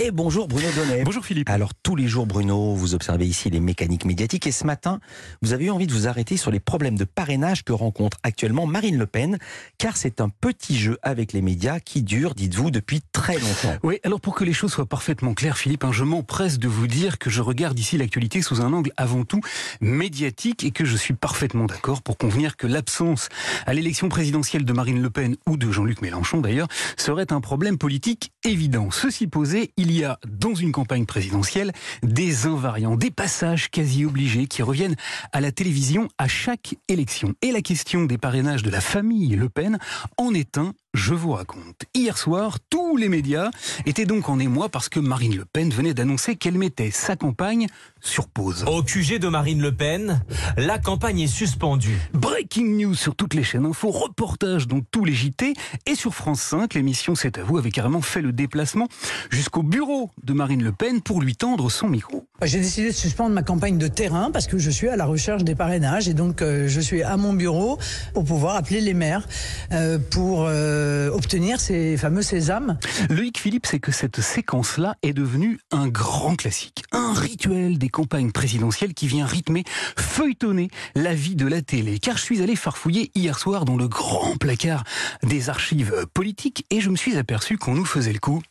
Et bonjour Bruno Donnet. Bonjour Philippe. Alors tous les jours Bruno, vous observez ici les mécaniques médiatiques et ce matin, vous avez eu envie de vous arrêter sur les problèmes de parrainage que rencontre actuellement Marine Le Pen, car c'est un petit jeu avec les médias qui dure, dites-vous, depuis très longtemps. Oui, alors pour que les choses soient parfaitement claires Philippe, hein, je m'empresse de vous dire que je regarde ici l'actualité sous un angle avant tout médiatique et que je suis parfaitement d'accord pour convenir que l'absence à l'élection présidentielle de Marine Le Pen ou de Jean-Luc Mélenchon d'ailleurs serait un problème politique évident. Ceci posé, il y a dans une campagne présidentielle des invariants, des passages quasi obligés qui reviennent à la télévision à chaque élection. Et la question des parrainages de la famille Le Pen en est un je vous raconte. Hier soir, tous les médias étaient donc en émoi parce que Marine Le Pen venait d'annoncer qu'elle mettait sa campagne sur pause. Au QG de Marine Le Pen, la campagne est suspendue. Breaking news sur toutes les chaînes info, reportage dans tous les JT et sur France 5, l'émission C'est à vous avait carrément fait le déplacement jusqu'au bureau de Marine Le Pen pour lui tendre son micro. J'ai décidé de suspendre ma campagne de terrain parce que je suis à la recherche des parrainages et donc euh, je suis à mon bureau pour pouvoir appeler les maires euh, pour euh, obtenir ces fameux sésames. Loïc Philippe, c'est que cette séquence-là est devenue un grand classique, un rituel des campagnes présidentielles qui vient rythmer, feuilletonner la vie de la télé. Car je suis allé farfouiller hier soir dans le grand placard des archives politiques et je me suis aperçu qu'on nous faisait le coup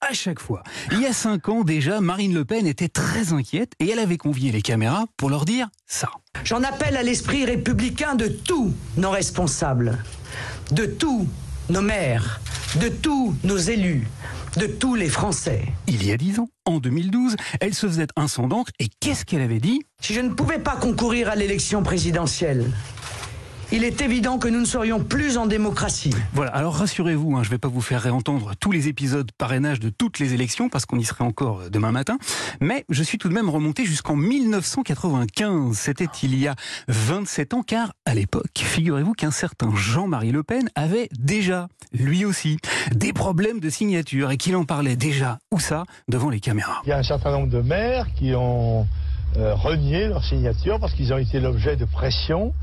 à chaque fois. Il y a cinq ans déjà, Marine Le Pen était très inquiète et elle avait convié les caméras pour leur dire ça. J'en appelle à l'esprit républicain de tous nos responsables, de tous nos maires, de tous nos élus, de tous les Français. Il y a dix ans, en 2012, elle se faisait un sang d'encre et qu'est-ce qu'elle avait dit? Si je ne pouvais pas concourir à l'élection présidentielle, il est évident que nous ne serions plus en démocratie. Voilà, alors rassurez-vous, hein, je ne vais pas vous faire réentendre tous les épisodes parrainage de toutes les élections, parce qu'on y serait encore euh, demain matin, mais je suis tout de même remonté jusqu'en 1995. C'était il y a 27 ans, car à l'époque, figurez-vous qu'un certain Jean-Marie Le Pen avait déjà, lui aussi, des problèmes de signature et qu'il en parlait déjà, où ça, devant les caméras. Il y a un certain nombre de maires qui ont euh, renié leur signature parce qu'ils ont été l'objet de pression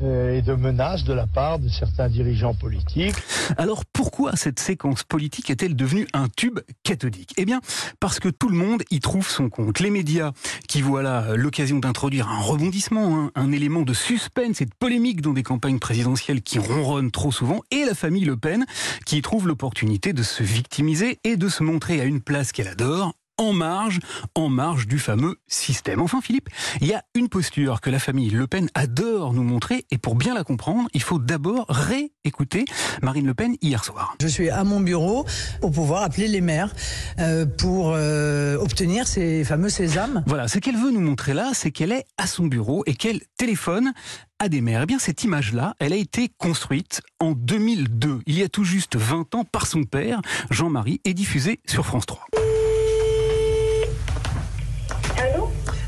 et de menaces de la part de certains dirigeants politiques. Alors pourquoi cette séquence politique est-elle devenue un tube cathodique? Eh bien parce que tout le monde y trouve son compte. Les médias qui voient là l'occasion d'introduire un rebondissement, hein, un élément de suspense et de polémique dans des campagnes présidentielles qui ronronnent trop souvent, et la famille Le Pen qui trouve l'opportunité de se victimiser et de se montrer à une place qu'elle adore, en marge, en marge du fameux système. Enfin, Philippe, il y a une posture que la famille Le Pen adore nous montrer, et pour bien la comprendre, il faut d'abord réécouter Marine Le Pen hier soir. Je suis à mon bureau pour pouvoir appeler les maires euh, pour euh, obtenir ces fameux sésames. Voilà, ce qu'elle veut nous montrer là, c'est qu'elle est à son bureau et qu'elle téléphone à des maires. Eh bien, cette image-là, elle a été construite en 2002, il y a tout juste 20 ans, par son père, Jean-Marie, et diffusée sur France 3.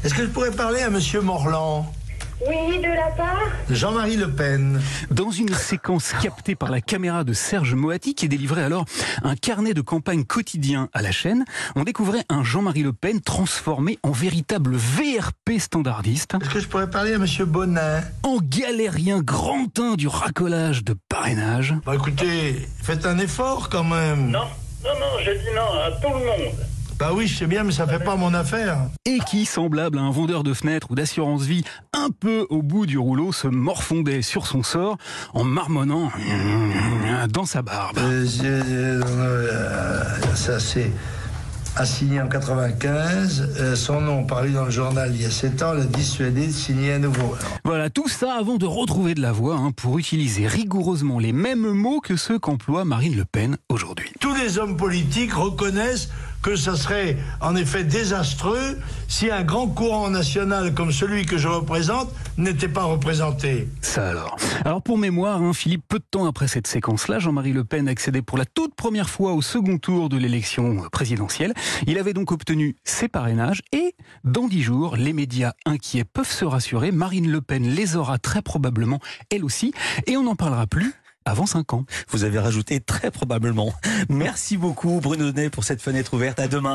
Est-ce que je pourrais parler à Monsieur Morland? Oui, de la part Jean-Marie Le Pen. Dans une séquence captée par la caméra de Serge Moati, qui délivrait alors un carnet de campagne quotidien à la chaîne, on découvrait un Jean-Marie Le Pen transformé en véritable VRP standardiste. Est-ce que je pourrais parler à Monsieur Bonin En galérien grantin du racolage de parrainage. Bah écoutez, faites un effort quand même. Non, non, non, je dis non à tout le monde. Bah oui, je sais bien, mais ça fait pas mon affaire. Et qui, semblable à un vendeur de fenêtres ou d'assurance vie, un peu au bout du rouleau, se morfondait sur son sort en marmonnant dans sa barbe. Euh, euh, ça c'est assigné en 95. Euh, son nom paru dans le journal il y a 7 ans l'a dissuadé de signer à nouveau. Alors, Voilà, tout ça avant de retrouver de la voix hein, pour utiliser rigoureusement les mêmes mots que ceux qu'emploie Marine Le Pen aujourd'hui. tous les hommes politiques reconnaissent que ça serait en effet désastreux si un grand courant national comme celui que je représente n'était pas représenté. Ça alors. Alors pour mémoire, hein, Philippe, peu de temps après cette séquence-là, Jean-Marie Le Pen accédait pour la toute première fois au second tour de l'élection présidentielle. Il avait donc obtenu ses parrainages et dans dix jours, les médias inquiets peuvent se rassurer, Marine Le Pen les aura très probablement elle aussi et on n'en parlera plus avant cinq ans. Vous avez rajouté très probablement. Merci beaucoup Bruno Donnet pour cette fenêtre ouverte. À demain.